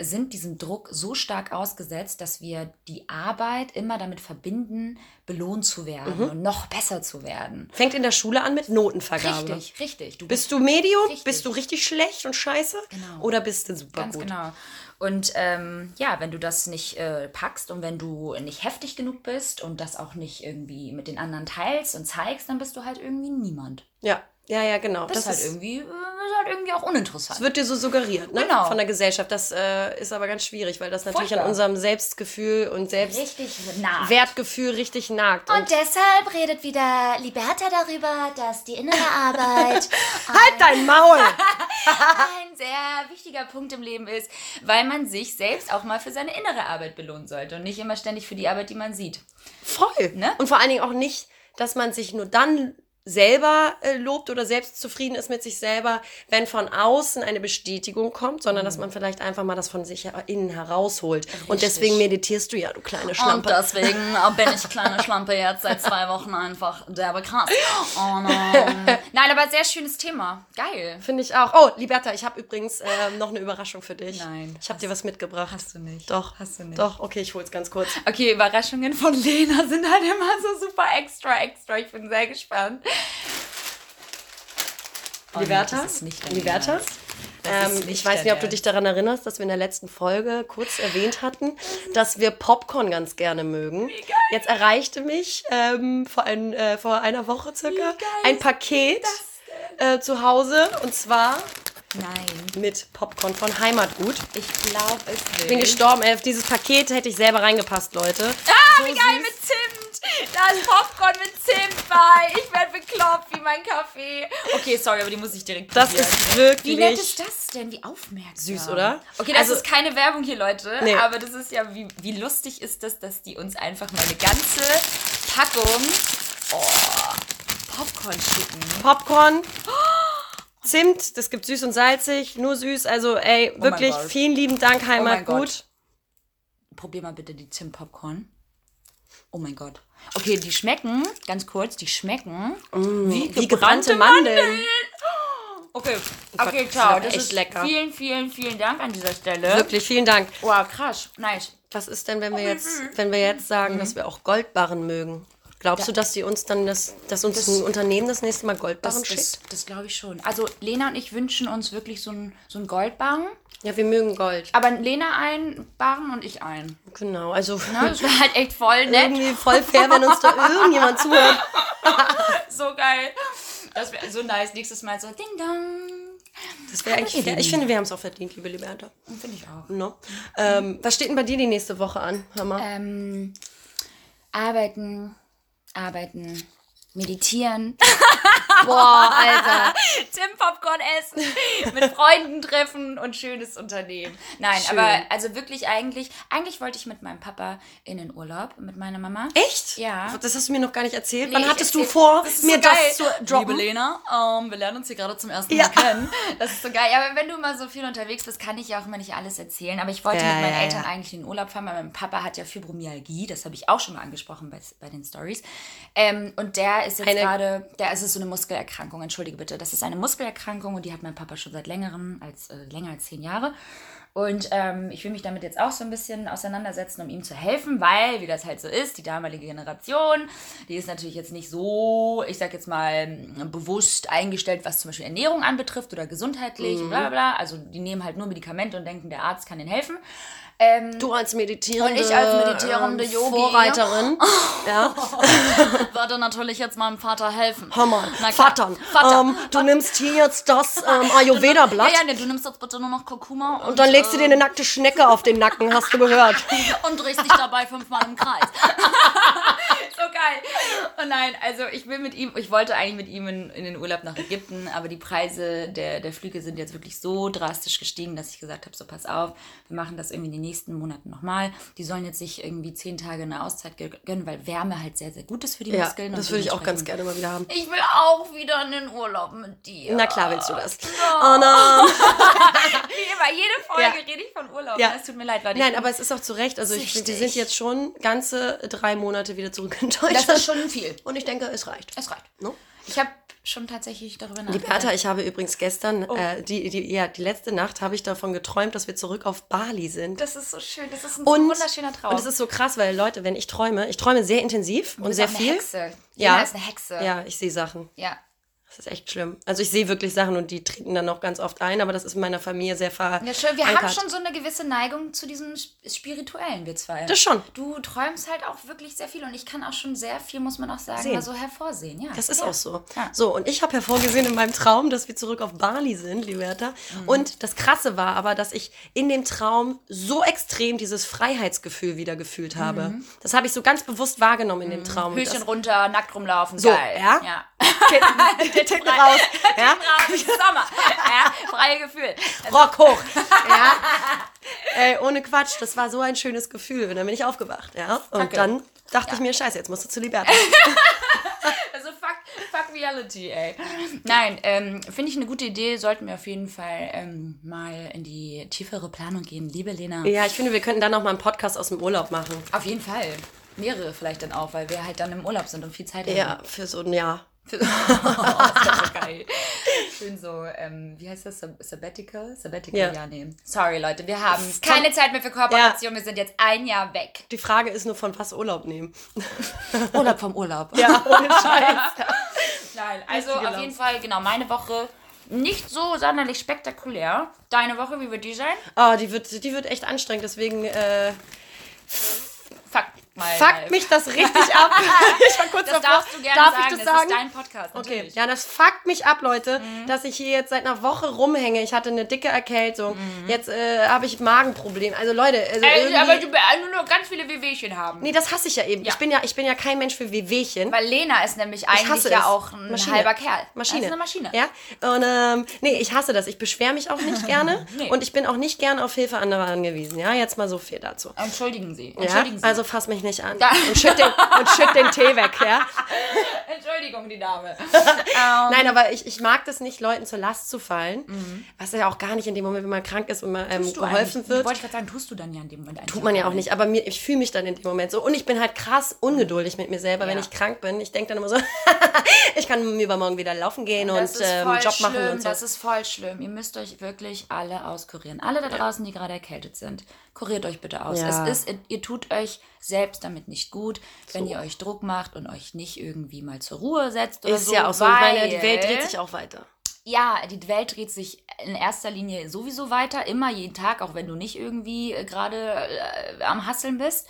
sind diesem Druck so stark ausgesetzt, dass wir die Arbeit immer damit verbinden, belohnt zu werden Mhm. und noch besser zu werden. Fängt in der Schule an mit Notenvergabe. Richtig, richtig. Du Bist du Medium? Richtig. Bist du richtig schlecht und scheiße? Genau. Oder bist du super Ganz gut? genau. Und ähm, ja, wenn du das nicht äh, packst und wenn du nicht heftig genug bist und das auch nicht irgendwie mit den anderen teilst und zeigst, dann bist du halt irgendwie niemand. Ja, ja, ja, genau. Das, ist halt irgendwie, äh, ist halt irgendwie auch uninteressant. Das wird dir so suggeriert, ne? Genau. Von der Gesellschaft. Das äh, ist aber ganz schwierig, weil das natürlich an Furchtbar. unserem Selbstgefühl und Richtig. Selbstwertgefühl richtig nagt. Und deshalb redet wieder Liberta darüber, dass die innere Arbeit halt dein Maul! ein sehr wichtiger Punkt im Leben ist, weil man sich selbst auch mal für seine innere Arbeit belohnen sollte und nicht immer ständig für die Arbeit, die man sieht. Voll. Ne? Und vor allen Dingen auch nicht, dass man sich nur dann selber äh, lobt oder selbst zufrieden ist mit sich selber, wenn von außen eine Bestätigung kommt, sondern dass man vielleicht einfach mal das von sich her- innen herausholt. Und Richtig. deswegen meditierst du ja, du kleine Und Schlampe. deswegen bin ich kleine Schlampe jetzt seit zwei Wochen einfach derbe krass. Und, ähm, nein, aber sehr schönes Thema. Geil. Finde ich auch. Oh, Liberta, ich habe übrigens ähm, noch eine Überraschung für dich. Nein. Ich habe dir was mitgebracht. Hast du nicht. Doch. Hast du nicht. Doch, okay, ich hol's ganz kurz. Okay, Überraschungen von Lena sind halt immer so super extra, extra. Ich bin sehr gespannt. Oh, Liberta? Liberta? Ähm, ich weiß nicht, ob du dich daran erinnerst, dass wir in der letzten Folge kurz erwähnt hatten, dass wir Popcorn ganz gerne mögen. Jetzt erreichte mich ähm, vor, ein, äh, vor einer Woche circa ein Paket äh, zu Hause und zwar. Nein, mit Popcorn von Heimatgut. ich glaube es Ich nicht. bin gestorben. Auf dieses Paket hätte ich selber reingepasst, Leute. Ah, So wie geil süß. mit Zimt. Da ist Popcorn mit Zimt bei. Ich werde bekloppt wie mein Kaffee. Okay, sorry, aber die muss ich direkt Das probieren. ist wirklich Wie nett ist das denn? Wie aufmerksam. Süß, oder? Okay, das Also- ist keine Werbung hier, Leute. Nee. Aber das ist ja, wie, wie lustig ist das, dass die uns einfach mal eine ganze Packung oh, Popcorn schicken. Popcorn. Zimt, das gibt süß und salzig, nur süß. Also, ey, mein wirklich Gott. vielen lieben Dank, Oh Heimatgut. Gott. Probier mal bitte die Zimt-Popcorn. Oh mein Gott. Okay, die schmecken, ganz kurz, die schmecken wie, Mm, Wie gebrannte Mandeln. Okay, Gott, okay, das ciao. ist Das echt ist lecker. Vielen, vielen, vielen Dank an dieser Stelle. Wirklich, vielen Dank. Wow, krass. Nice. Was ist denn, wenn wir wie jetzt, wenn wir jetzt sagen, Mhm. dass wir auch Goldbarren mögen? Glaubst du, dass die uns dann das, dass uns ein Unternehmen das nächste Mal Goldbarren Das, schickt? das, das glaube ich schon. Also Lena und ich wünschen uns wirklich so einen so einen Goldbarren. Ja, wir mögen Gold. Aber Lena einen Barren und ich einen. Genau, also Ne? Das wäre halt echt voll nett. irgendwie voll fair, wenn uns da irgendjemand zuhört. So geil. Das wäre so nice. Nächstes Mal so Ding Dong. Das wäre eigentlich fair. Ich finde, wir haben es auch verdient, liebe Liberta. Finde ich auch. No. Ähm, was steht denn bei dir die nächste Woche an? Hör mal. Ähm, arbeiten, arbeiten, meditieren. Boah, Alter. Tim Popcorn essen, mit Freunden treffen und schönes Unternehmen. Nein, Schön. aber also wirklich eigentlich, eigentlich wollte ich mit meinem Papa in den Urlaub, mit meiner Mama. Echt? Ja. Das hast du mir noch gar nicht erzählt. Nee, Wann hattest du erzähl- vor, das ist mir so das zu droppen? Liebe Lena, ähm, wir lernen uns hier gerade zum ersten Ja. Mal kennen. Das ist so geil. Ja, aber wenn du mal so viel unterwegs bist, kann ich ja auch immer nicht alles erzählen. Aber ich wollte Ja, mit meinen ja, Eltern ja. eigentlich in den Urlaub fahren, weil mein Papa hat ja Fibromyalgie. Das habe ich auch schon mal angesprochen bei, bei den Stories. Ähm, und der ist jetzt gerade, der ist so eine Muskelerkrankung. Entschuldige bitte. Das ist eine Muskelerkrankung und die hat mein Papa schon seit längerem, als äh, länger als zehn Jahre. Und ähm, ich will mich damit jetzt auch so ein bisschen auseinandersetzen, um ihm zu helfen, weil, wie das halt so ist, die damalige Generation, die ist natürlich jetzt nicht so, ich sag jetzt mal, bewusst eingestellt, was zum Beispiel Ernährung anbetrifft oder gesundheitlich, bla bla bla. Also die nehmen halt nur Medikamente und denken, der Arzt kann ihnen helfen. Ähm, Du als meditierende, Und ich als meditierende ähm, Yogi. Vorreiterin. ja. würde natürlich jetzt meinem Vater helfen. Hör mal, Na klar. Vater, Vater. Ähm, du nimmst hier jetzt das ähm, Ayurveda-Blatt Ja, ja, nee, du nimmst jetzt bitte nur noch Kurkuma und, und dann legst du dir eine nackte Schnecke auf den Nacken, hast du gehört. und drehst dich dabei fünfmal im Kreis. So geil. Und nein, also ich will mit ihm, ich wollte eigentlich mit ihm in, in den Urlaub nach Ägypten, aber die Preise der, der Flüge sind jetzt wirklich so drastisch gestiegen, dass ich gesagt habe, so pass auf, wir machen das irgendwie in den nächsten Monaten nochmal. Die sollen jetzt sich irgendwie zehn Tage eine Auszeit gönnen, weil Wärme halt sehr, sehr gut ist für die Ja, Muskeln. das würde ich auch ganz gerne mal wieder haben. Ich will auch wieder in den Urlaub mit dir. Na klar willst du das. Oh no. Wie immer, jede Folge Ja. rede ich von Urlaub. Ja. Es tut mir leid, Leute. Nein, aber es ist auch zu Recht. Also ich, wir sind jetzt schon ganze drei Monate wieder zurück in das Deutschland. ist schon viel. Und ich denke, es reicht. Es reicht. No? Ich habe schon tatsächlich darüber Die nachgedacht. Bertha, ich habe übrigens gestern, Oh. äh, die, die, ja, die letzte Nacht habe ich davon geträumt, dass wir zurück auf Bali sind. Das ist so schön. Das ist ein Und, wunderschöner Traum. und es ist so krass, weil Leute, wenn ich träume, ich träume sehr intensiv und bist sehr auch eine viel. Hexe. Ja. Jena ist eine Hexe. Ja, ich sehe Sachen. Ja. Das ist echt schlimm. Also ich sehe wirklich Sachen und die treten dann auch ganz oft ein, aber das ist in meiner Familie sehr ver Ja, schön. Wir haben verankert. schon so eine gewisse Neigung zu diesem Sp- Spirituellen, wir zwei. Das schon. Du träumst halt auch wirklich sehr viel und ich kann auch schon sehr viel, muss man auch sagen, Sehen. so hervorsehen. Ja. Das ist ja. auch so. Ja. So, und ich habe hervorgesehen in meinem Traum, dass wir zurück auf Bali sind, Liberta. Mhm. Und das Krasse war aber, dass ich in dem Traum so extrem dieses Freiheitsgefühl wieder gefühlt habe. Das habe ich so ganz bewusst wahrgenommen in dem Traum. Mhm. Das, runter, nackt rumlaufen, So, geil. ja? ja. Titten, Titten raus. Ja? Raus, Sommer. Ja, freie Gefühl. Rock hoch. Ja. Ey, ohne Quatsch, das war so ein schönes Gefühl. Und dann bin ich aufgewacht, ja. Und Kacke. dann dachte ich mir, scheiße, jetzt musst du zu Liberta. Also fuck, fuck Reality, ey. Nein, ähm, finde ich eine gute Idee. Sollten wir auf jeden Fall ähm, mal in die tiefere Planung gehen. Liebe Lena. ja, ich finde, wir könnten dann noch mal einen Podcast aus dem Urlaub machen. Auf jeden Fall. Mehrere vielleicht dann auch, weil wir halt dann im Urlaub sind und viel Zeit haben. Ja, für so ein Jahr. Oh, das ist so geil. Schön so, ähm, wie heißt das? Sab Sabbatical? Sabbatical, Ja. ja, nee. Sorry, Leute, wir haben keine Zeit mehr für Kooperation. Wir sind jetzt ein Jahr weg. Die Frage ist nur, von was Urlaub nehmen. Urlaub vom Urlaub. Ja, ohne Scheiß. Nein, also auf jeden Fall, genau, meine Woche nicht so sonderlich spektakulär. Deine Woche, wie wird die sein? Oh, die wird, die wird echt anstrengend, deswegen äh, Fuck mal. fuckt mich das richtig ab. ich war kurz Das davor. darfst du gerne Darf sagen. ich das, das sagen? ist dein Podcast. Okay, Natürlich. ja, das fuckt mich ab, Leute, dass ich hier jetzt seit einer Woche rumhänge. Ich hatte eine dicke Erkältung. Jetzt äh, habe ich Magenprobleme. Also Leute, also irgendwie, aber du nur noch ganz viele Wehwehchen haben. nee, das hasse ich ja eben. Ja. Ich bin ja, ich bin ja kein Mensch für Wehwehchen. Weil Lena ist nämlich Ich eigentlich hasse ja es. auch ein Maschine. halber Kerl. Maschine. Das ist eine Maschine. Ja. Und ähm, nee, ich hasse das. Ich beschwere mich auch nicht gerne. Nee. Und ich bin auch nicht gerne auf Hilfe anderer angewiesen. Ja, jetzt mal so viel dazu. Entschuldigen Sie. Ja? Entschuldigen Sie. Also fass mich nicht an. Da- Und schütt, den, und schütt den Tee weg, ja? Entschuldigung, die Dame. Nein, aber ich, ich mag das nicht, Leuten zur Last zu fallen. Was ja auch gar nicht in dem Moment, wenn man krank ist und man ähm, geholfen wird. Wollte ich gerade sagen, tust du dann ja in dem Moment Tut man ja auch nicht, aber mir, ich fühle mich dann in dem Moment so. Und ich bin halt krass ungeduldig mit mir selber, wenn Ja. ich krank bin. Ich denke dann immer so, ich kann übermorgen wieder laufen gehen und Das ist ähm, Job schlimm, machen und so. das ist voll schlimm. Ihr müsst euch wirklich alle auskurieren. Alle da draußen, die gerade erkältet sind, kuriert euch bitte aus. Ja. Es ist, ihr tut euch selbst damit nicht gut, wenn ihr euch Druck macht und euch nicht irgendwie mal zur Ruhe setzt oder ist so. ja auch so, weil, die Welt dreht sich auch weiter. Ja, die Welt dreht sich in erster Linie sowieso weiter, immer jeden Tag, auch wenn du nicht irgendwie äh, gerade äh, am Hasseln bist.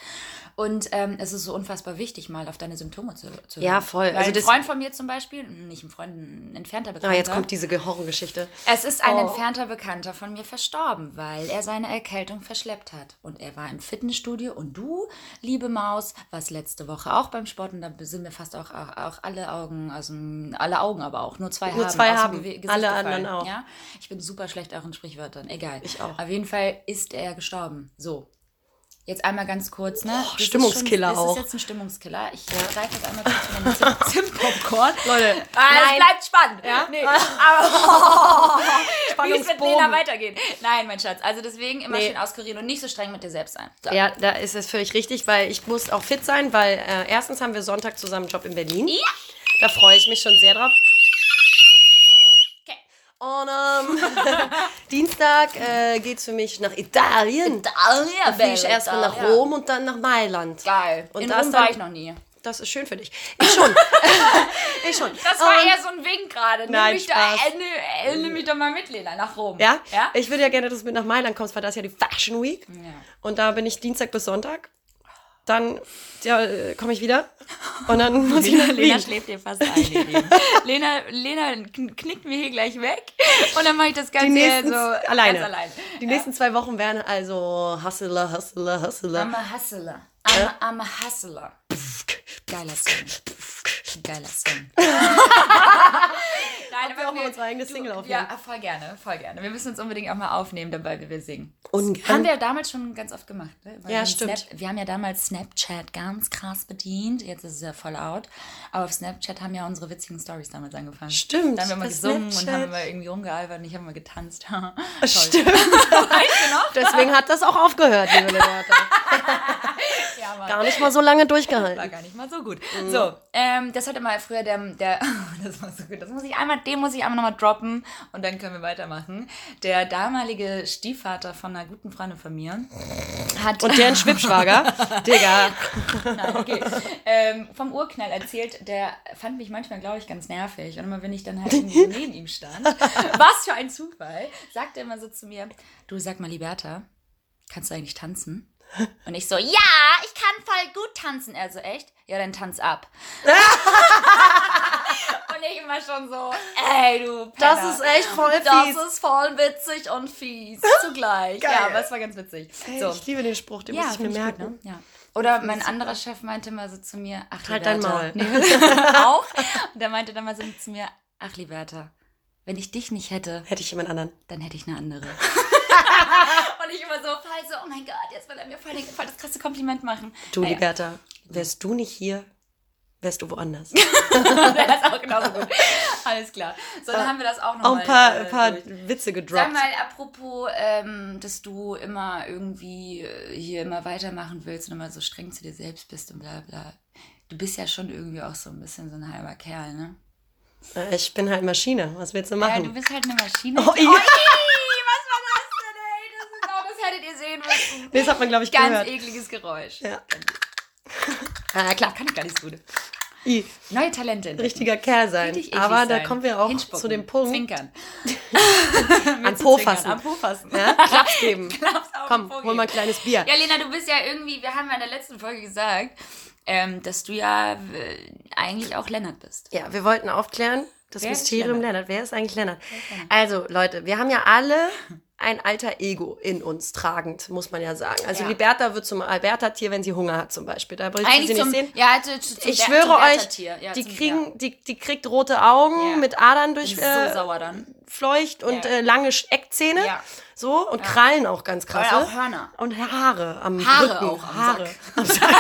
Und ähm, es ist so unfassbar wichtig, mal auf deine Symptome zu, zu Ja, voll. Weil Also ein Freund von mir zum Beispiel, nicht ein Freund, ein entfernter Bekannter. Ah, jetzt kommt diese Horrorgeschichte. Es ist ein Oh. entfernter Bekannter von mir verstorben, weil er seine Erkältung verschleppt hat. Und er war im Fitnessstudio und du, liebe Maus, warst letzte Woche auch beim Sport und da sind mir fast auch, auch, auch alle Augen, also alle Augen aber auch, nur zwei Nur haben. zwei haben. Gesicht Alle gefallen, anderen auch. Ja? Ich bin super schlecht auch in Sprichwörtern, egal. Ich auch. Auf jeden Fall ist er gestorben. So. Jetzt einmal ganz kurz, ne? Ist Stimmungskiller schon, das auch. ist jetzt ein Stimmungskiller. Ich greife jetzt einmal kurz in den Zim- Zimt-Popcorn. Leute, Ah, es bleibt spannend. Ja? Nee, aber wie es mit. Lena weitergeht. Nein, mein Schatz. Also deswegen immer Nee. schön auskurieren und nicht so streng mit dir selbst sein. So. Ja, da ist es völlig richtig, weil ich muss auch fit sein, weil äh, erstens haben wir Sonntag zusammen einen Job in Berlin. Ja. Da freue ich mich schon sehr drauf. Okay. Und ähm, Dienstag äh, geht es für mich nach Italien. Da Italien, fliege ich erst mal nach Italien. Rom und dann nach Mailand. Geil. Und In das Rom dann- war ich noch nie. Das ist schön für dich. Ich schon. ich schon. Das war Und- eher so ein Wink gerade. Nimm, Nein, mich da, äh, nimm, äh, nimm mich doch mal mit, Lena, nach Rom. Ja? Ja? Ich würde ja gerne, dass du mit nach Mailand kommst, weil das ist ja die Fashion Week. Ja. Und da bin ich Dienstag bis Sonntag. Dann ja, komme ich wieder. Und dann muss ich nach Lena schläft dir fast ein, Lieben. Lena, Lena kn- knickt mir hier gleich weg und dann mache ich das Ganze nächsten so alleine. Ganz allein. Die nächsten zwei Wochen werden also Hustler, Hustler, Hustler. I'm a hustler. I'm, a, I'm a hustler. Geiler Song. Geiler Song. Nein, wir auch mal unsere eigene Single aufnehmen? Ja, voll gerne, voll gerne. Wir müssen uns unbedingt auch mal aufnehmen, dabei wie wir singen. Ungern. Haben wir damals schon ganz oft gemacht. Ne? Ja, wir stimmt. Snap, wir haben ja damals Snapchat ganz krass bedient. Jetzt ist es ja voll out. Aber auf Snapchat haben ja unsere witzigen Stories damals angefangen. Stimmt, Da haben wir mal gesungen und Snapchat. haben mal irgendwie rumgealbert und ich habe mal getanzt. Stimmt. Du? Deswegen hat das auch aufgehört, liebe Leute. Ja. Gar nicht mal so lange war durchgehalten. gar nicht mal so gut. So, ähm, das hatte mal früher der, der das war so gut, das muss ich einmal, den muss ich einmal nochmal droppen und dann können wir weitermachen. Der damalige Stiefvater von einer guten Freundin von mir hat Und deren Schwippschwager, Digga. Nein, okay. ähm, vom Urknall erzählt, der fand mich manchmal, glaube ich, ganz nervig. Und immer, wenn ich dann halt irgendwie so neben ihm stand, was für ein Zufall, sagt er immer so zu mir, du sag mal, Liberta, kannst du eigentlich tanzen? Und ich so, ja, ich kann voll gut tanzen. Er so, echt? Ja, dann tanz ab. und ich immer schon so, ey, du Penner. Das ist echt voll Das fies. ist voll witzig und fies zugleich. Geil. Ja, aber es war ganz witzig. Hey, so. Ich liebe den Spruch, den muss ich mir merken. Gut, ne? ja. Oder mein anderer Chef meinte mal so zu mir, ach, Halt dein Liberta. Maul. Nee, auch. Und der meinte dann mal so zu mir, ach, Liberta, wenn ich dich nicht hätte, Hätte ich jemand anderen. dann hätte ich eine andere. Und ich immer so voll so, oh mein Gott, jetzt will er mir voll, voll das krasse Kompliment machen. Du, Naja, Liberta, wärst du nicht hier, wärst du woanders. der ist auch genauso gut. Alles klar. So, dann haben wir das auch noch Auch mal, ein paar, äh, ein paar. Witze Sag gedroppt. mal, apropos, ähm, dass du immer irgendwie äh, hier immer weitermachen willst und immer so streng zu dir selbst bist und bla bla. Du bist ja schon irgendwie auch so ein bisschen so ein halber Kerl, ne? Äh, Ich bin halt Maschine. Was willst du Ja, machen? du bist halt eine Maschine. Oh, ja. was war das denn, ey? Das, ist, oh, das hättet ihr sehen müssen. Nee, das hat man, glaube ich, Ganz gehört. ekliges Geräusch. Ja. Ah, klar, kann ich gar nicht so gut. I, Neue Talente. entdecken. richtiger Kerl sein. Richtig Aber da sein. kommen wir auch Hinspucken. zu dem Punkt, Zwinkern. an Po fassen. Am Po fassen. Ja? Klaps geben. Klaps auf Komm, hol mal ein kleines Bier. Ja, Lena, du bist ja irgendwie, wir haben ja in der letzten Folge gesagt, ähm, dass du ja äh, eigentlich auch Lennart bist. Ja, wir wollten aufklären, das Wer Mysterium Lennart. Wer ist eigentlich Lennart? Also, Leute, wir haben ja alle ein alter Ego in uns tragend, muss man ja sagen. Also, Ja. Liberta wird zum Alberta-Tier, wenn sie Hunger hat, zum Beispiel. Da du sie Eigentlich nicht zum, sehen. ja, zu, zu, zum Ich schwöre zum euch. Ja, die, zum- kriegen, die, die kriegt rote Augen mit Adern durch ist so äh, sauer dann. Fleucht und Ja. äh, lange Eckzähne. Ja. So, und Krallen auch ganz krass. Auch Hörner. Und Haare am Haare Rücken. auch am Haare. Sack. Am Sack.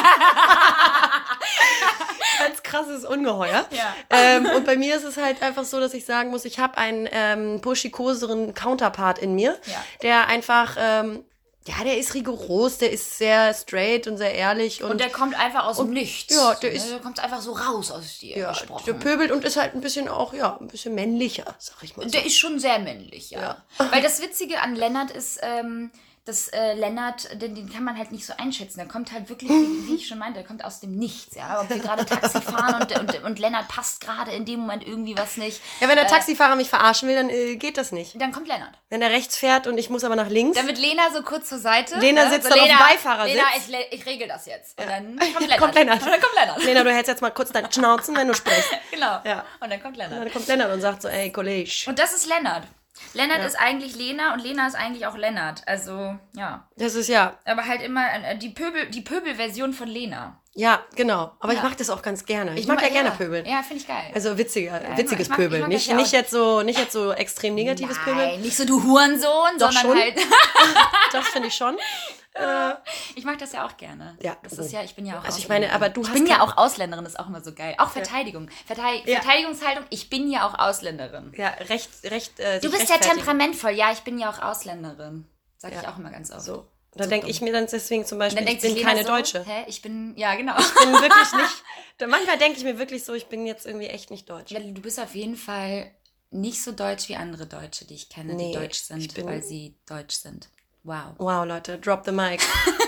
Ganz krasses Ungeheuer. Ja. Ähm, und bei mir ist es halt einfach so, dass ich sagen muss, ich habe einen ähm, buschikoseren Counterpart in mir, Ja. der einfach, ähm, ja, der ist rigoros, der ist sehr straight und sehr ehrlich. Und, Und der kommt einfach aus dem Nichts. ja, der Ne? ist- der kommt einfach so raus aus dir ja, gesprochen. der pöbelt und ist halt ein bisschen auch, ja, ein bisschen männlicher, sag ich mal. So. Der ist schon sehr männlich, ja. Weil das Witzige an Lennart ist, ähm, dass äh, Lennart, den, den kann man halt nicht so einschätzen. Der kommt halt wirklich, wie, wie ich schon meinte, der kommt aus dem Nichts, ja. Ob wir gerade Taxi fahren und, und, und Lennart passt gerade in dem Moment irgendwie was nicht. Ja, wenn der Taxifahrer mich verarschen will, dann äh, geht das nicht. Dann kommt Lennart. Wenn er rechts fährt und ich muss aber nach links. Dann wird Lena so kurz zur Seite. Lena sitzt dann auf dem Beifahrersitz. Lena, ich, ich regel das jetzt. Und dann kommt Lennart. kommt Lennart. Und dann kommt Lennart. Lena, du hältst jetzt mal kurz deinen Schnauzen, wenn du sprichst. Genau. Ja. Und dann kommt Lennart. Dann kommt Lennart und sagt so, ey, Kollege. Und das ist Lennart. Lennart ist eigentlich Lena und Lena ist eigentlich auch Lennart. Also, ja. Das ist ja, Aber halt immer äh, die Pöbel, die Pöbel-Version von Lena. Ja, genau. Aber ich Ja. mag das auch ganz gerne. Ich, mag ja gerne Pöbeln. Ja, finde ich geil. Also witziger, ich witziges mag- ich Pöbeln. mag nicht, ja nicht, jetzt so, nicht jetzt so extrem negatives Pöbeln. Nein, nicht so du Hurensohn, Doch sondern schon. halt. Das finde ich schon. ich mag das ja auch gerne. Ja, Das ist ja, ich bin ja auch Also ich meine, aber du ich hast bin ja auch Ausländerin, ist auch immer so geil. Auch Verteidigung. Vertei Ja. Verteidigungshaltung, ich bin ja auch Ausländerin. Ja, recht, recht. Äh, Du bist ja temperamentvoll. Ja, ich bin ja auch Ausländerin. Sag ich Ja. auch immer ganz oft. So. Da denke ich mir dann deswegen zum Beispiel, ich bin keine so, Deutsche. Hä? Ich bin, ja, genau. Ich bin wirklich nicht. Manchmal denke ich mir wirklich so, ich bin jetzt irgendwie echt nicht deutsch. Du bist auf jeden Fall nicht so deutsch wie andere Deutsche, die ich kenne, Nee, die deutsch sind, weil sie deutsch sind. Wow. Wow, Leute, drop the mic.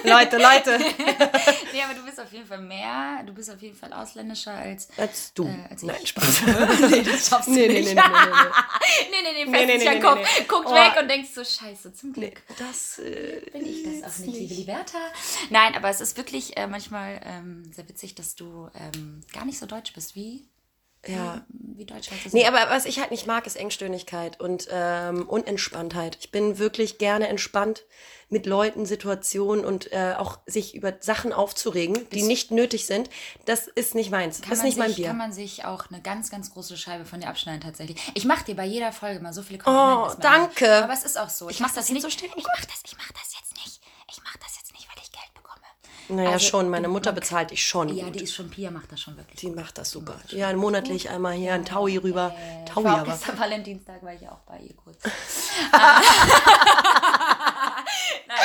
Leute, Leute. Nee, aber du bist auf jeden Fall mehr, du bist auf jeden Fall ausländischer als. Als du. Äh, als Nein. Spaß. nee, das schaffst du Nee, nee, nicht. nee, nee, nee, nee, nee, nee, Nee, nee, nee, nee, den Kopf, nee. guckt Oh. weg und denkst so, scheiße, zum nee. Glück. Das äh, Bin ich das auch nicht, liebe Liberta? Nein, aber es ist wirklich äh, manchmal ähm, sehr witzig, dass du ähm, gar nicht so deutsch bist wie, Ja. wie Deutsch halt so Nee, aber was ich halt nicht mag, ist Engstirnigkeit und ähm, Unentspanntheit. Ich bin wirklich gerne entspannt mit Leuten, Situationen und äh, auch sich über Sachen aufzuregen, die nicht nötig sind. Das ist nicht meins. Das ist nicht mein sich, Bier. Kann man sich auch eine ganz, ganz große Scheibe von dir abschneiden tatsächlich. Ich mache dir bei jeder Folge mal so viele Komplimente. Oh, ist mir egal. danke. Aber es ist auch so. Ich, Ich mache das das nicht. so stehen. Ich mache das, ich mache das jetzt nicht. Ich mache das jetzt nicht, weil ich Geld bekomme. Naja, Also, schon. Meine Mutter bezahlt dich schon. Ja, gut. die ist schon, Pia macht das schon wirklich. Die macht das super. Ja, monatlich einmal hier ein Taui rüber. Ich Taui war aber. gestern Valentinstag, war ich auch bei ihr kurz. Nein,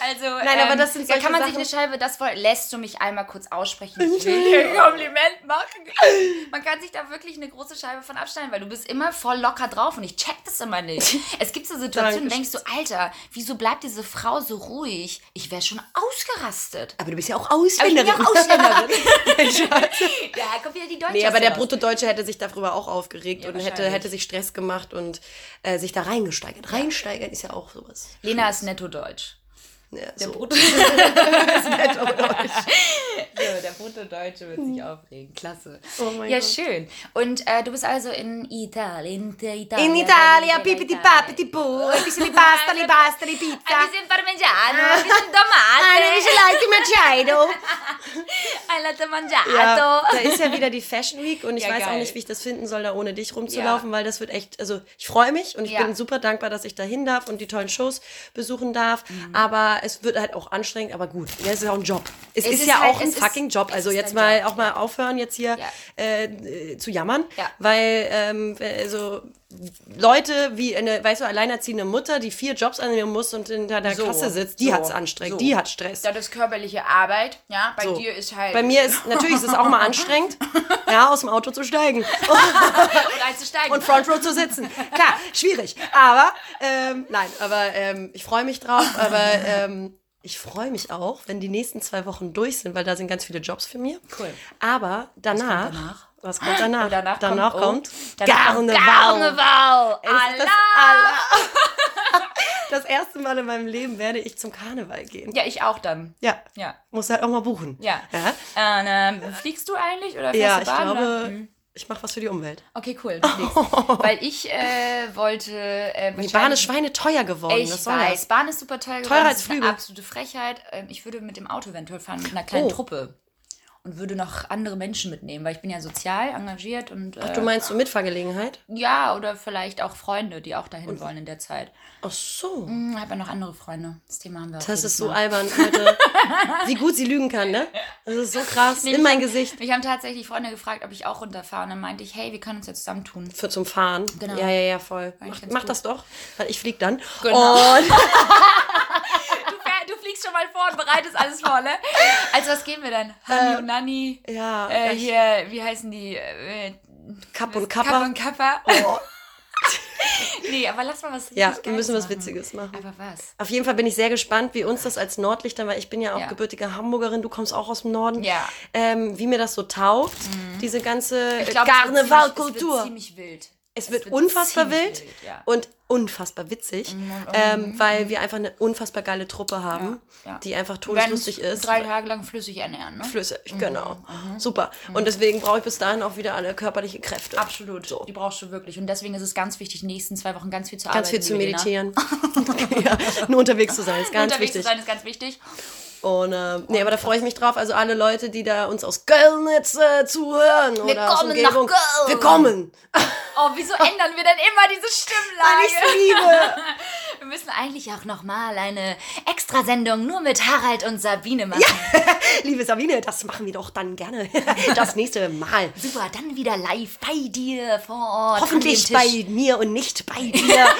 also, Nein, aber das sind da solche kann man sich Sachen- eine Scheibe, das woll- lässt du mich einmal kurz aussprechen. Ich will dir ein Kompliment machen. Man kann sich da wirklich eine große Scheibe von abschneiden, weil du bist immer voll locker drauf und ich check das immer nicht. Es gibt so Situationen, da denkst du, Alter, wieso bleibt diese Frau so ruhig? Ich wäre schon ausgerastet. Aber du bist ja auch Aber ich bin Ausländerin. ja Ausländerin. ja, kommt wieder die Deutsche. Nee, aber der. Bruttodeutsche hätte sich darüber auch aufgeregt Ja, und hätte, hätte sich Stress gemacht und äh, sich da reingesteigert. Reinsteigern ist ja auch sowas. Lena ist netto deutsch. Ja, Der so. Brutto. So, der Brutto-Deutsche wird sich aufregen. Klasse. Oh mein ja, Gott. schön. Und äh, du bist also in Italien. In Italien. In Italia, pipiti papiti bu, ein bisschen di pasta, di pasta, di Ein pizza. bisschen Parmigiano, ein bisschen Eine Tomate, Michelin Machado. ein Latte Mangiato. Ja, da ist ja wieder die Fashion Week und ich Ja, weiß auch geil. nicht, wie ich das finden soll, da ohne dich rumzulaufen, weil das wird echt, also ich freue mich und ich Ja. bin super dankbar, dass ich da hin darf und die tollen Shows besuchen darf, Mhm. aber es wird halt auch anstrengend, aber gut, ja, es ist auch ein Job. Es, Es ist, ist ja halt- auch ein fucking Job, also jetzt mal Job, auch mal aufhören, jetzt hier Ja. äh, äh, zu jammern, Ja. weil ähm, also Leute wie eine, weißt du, alleinerziehende Mutter, die vier Jobs annehmen muss und hinter der So, Kasse sitzt, die so, hat's anstrengend, so. die hat Stress. Das ist körperliche Arbeit, ja. Bei So. dir ist halt. Bei mir ist, natürlich ist es auch mal anstrengend, ja, aus dem Auto zu steigen Und einzusteigen. und Front Row zu sitzen. Klar, schwierig. Aber, ähm, nein, aber ähm, ich freue mich drauf, aber ähm, ich freue mich auch, wenn die nächsten zwei Wochen durch sind, weil da sind ganz viele Jobs für mich. Cool. Aber danach, danach? Was kommt danach? Und danach, danach kommt, kommt, oh, kommt Karneval. Karneval. Ist das, Allah. das erste Mal in meinem Leben werde ich zum Karneval gehen. Ja, ich auch dann. Ja, Ja. muss halt auch mal buchen. Ja. Ja, Äh, ähm, fliegst du eigentlich oder fährst ja du ich Bahn, glaube? Hm. ich mache was für die Umwelt. Okay, cool. Weil ich äh, wollte. Äh, Die Bahn ist schweineteuer geworden. Ich soll weiß, das? Bahn ist super teuer geworden. Teurer das als ist eine Flüge. absolute Frechheit. Ähm, Ich würde mit dem Auto eventuell fahren, mit einer kleinen Oh. Truppe. Und würde noch andere Menschen mitnehmen, weil ich bin ja sozial engagiert und äh, Du meinst so Mitfahrgelegenheit? ja, oder vielleicht auch Freunde, die auch dahin wollen in der Zeit. Ach so. Hm, habe ja noch andere Freunde. Das Thema haben wir auch Das ist so Mal. albern, Leute. Wie gut sie lügen kann, ne? Das ist so krass. Nee, In mein haben- Gesicht. Mich haben tatsächlich Freunde gefragt, ob ich auch runterfahre. Und dann meinte ich, hey, wir können uns ja zusammentun. Für zum Fahren. Genau. Ja, ja, ja, voll. Mach, mach das doch, weil ich flieg dann. Genau. Und Fliegst schon mal vor und bereitest alles vor, ne? Also was gehen wir denn? Hani und Nani. ja, Äh, hier, wie heißen die? Äh, Kapp und Kappa Kappa. und Kappa. Oh. nee, aber lass mal was Ja, wir müssen was Witziges machen. Aber was? Auf jeden Fall bin ich sehr gespannt, wie uns das als Nordlichter, weil ich bin ja auch Ja. gebürtige Hamburgerin, du kommst auch aus dem Norden, Ja. Mhm. ähm, wie mir das so taugt, diese ganze Ich äh, glaube, es wird ziemlich- Es wird. Es wird unfassbar wild, ja. Mhm, und unfassbar witzig, ähm, weil wir einfach eine unfassbar geile Truppe haben, Ja, ja. die einfach todeslustig ist. Drei Tage lang flüssig ernähren, ne? Flüssig, Mhm, genau. Super. Und deswegen brauche ich bis dahin auch wieder alle körperliche Kräfte. Absolut. So. Die brauchst du wirklich. Und deswegen ist es ganz wichtig, die nächsten zwei Wochen ganz viel zu Ganz viel arbeiten. zu Milena. meditieren. ja, nur unterwegs zu sein, ist ganz Unterwegs wichtig. zu sein ist ganz wichtig. Und äh, nee, aber da freue ich mich drauf. Also alle Leute, die da uns aus Köln jetzt äh, zuhören oder aus kommen Umgebung. nach Köln. Wir kommen. Oh, wieso ändern wir denn immer diese Weil ich Stimmlage? liebe. Wir müssen eigentlich auch nochmal eine Extrasendung nur mit Harald und Sabine machen. Liebe Sabine, das machen wir doch dann gerne das nächste Mal. Super, dann wieder live bei dir vor Ort. Hoffentlich bei mir und nicht bei dir.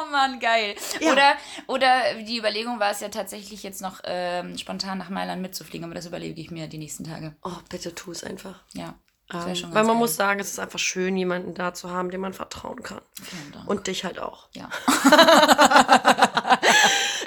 Oh Mann, geil. Ja. Oder, oder die Überlegung war es ja tatsächlich jetzt noch ähm, spontan nach Mailand mitzufliegen, aber das überlege ich mir die nächsten Tage. Oh, bitte tu es einfach. Ja. Ähm, weil man geil. muss sagen, es ist einfach schön, jemanden da zu haben, dem man vertrauen kann. Vielen Dank. Und dich halt auch. ja.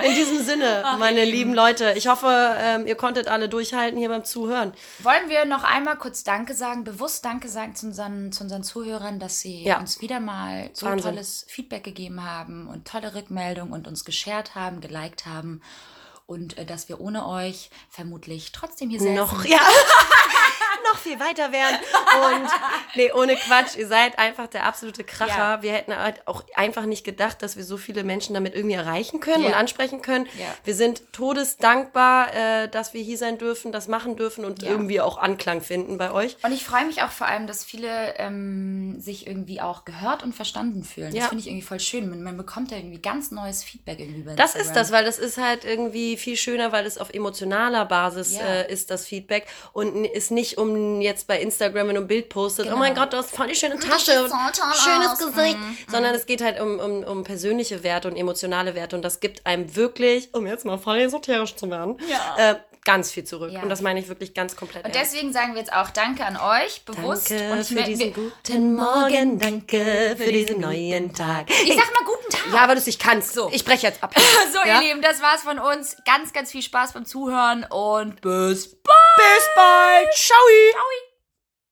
In diesem Sinne, meine lieben Leute, ich hoffe, ähm, ihr konntet alle durchhalten hier beim Zuhören. Wollen wir noch einmal kurz Danke sagen, bewusst Danke sagen zu unseren, zu unseren Zuhörern, dass sie Ja. uns wieder mal so Wahnsinn. tolles Feedback gegeben haben und tolle Rückmeldungen und uns geshared haben, geliked haben und äh, dass wir ohne euch vermutlich trotzdem hier säßen. Noch, ja. noch viel weiter wären. Und nee, ohne Quatsch, ihr seid einfach der absolute Kracher. Ja. Wir hätten halt auch einfach nicht gedacht, dass wir so viele Menschen damit irgendwie erreichen können Ja. und ansprechen können. Ja. Wir sind todesdankbar, äh, dass wir hier sein dürfen, das machen dürfen und irgendwie auch Anklang finden bei euch. Und ich freue mich auch vor allem, dass viele ähm, sich irgendwie auch gehört und verstanden fühlen. Ja. Das finde ich irgendwie voll schön. Man, man bekommt ja irgendwie ganz neues Feedback irgendwie bei Das ist das, weil das ist halt irgendwie viel schöner, weil es auf emotionaler Basis äh, ist, das Feedback. Und ist nicht um jetzt bei Instagram, wenn du ein Bild postet, oh mein Genau. Gott, du hast voll die schöne Tasche und so schönes aus. Gesicht. Mhm, Sondern es geht halt um, um, um persönliche Werte und emotionale Werte. Und das gibt einem wirklich, um jetzt mal voll esoterisch zu werden, Ja. äh, ganz viel zurück. Ja. Und das meine ich wirklich ganz komplett Und ernst. deswegen sagen wir jetzt auch Danke an euch, bewusst. Danke und für diesen guten Morgen, danke für diesen neuen Tag. Ich sag mal guten Tag. Ja, weil du es nicht kannst. So. Ich breche jetzt ab. So, ja? ihr Lieben, das war's von uns. Ganz, ganz viel Spaß beim Zuhören und bis bald. Bis bald. Ciao. Ciao.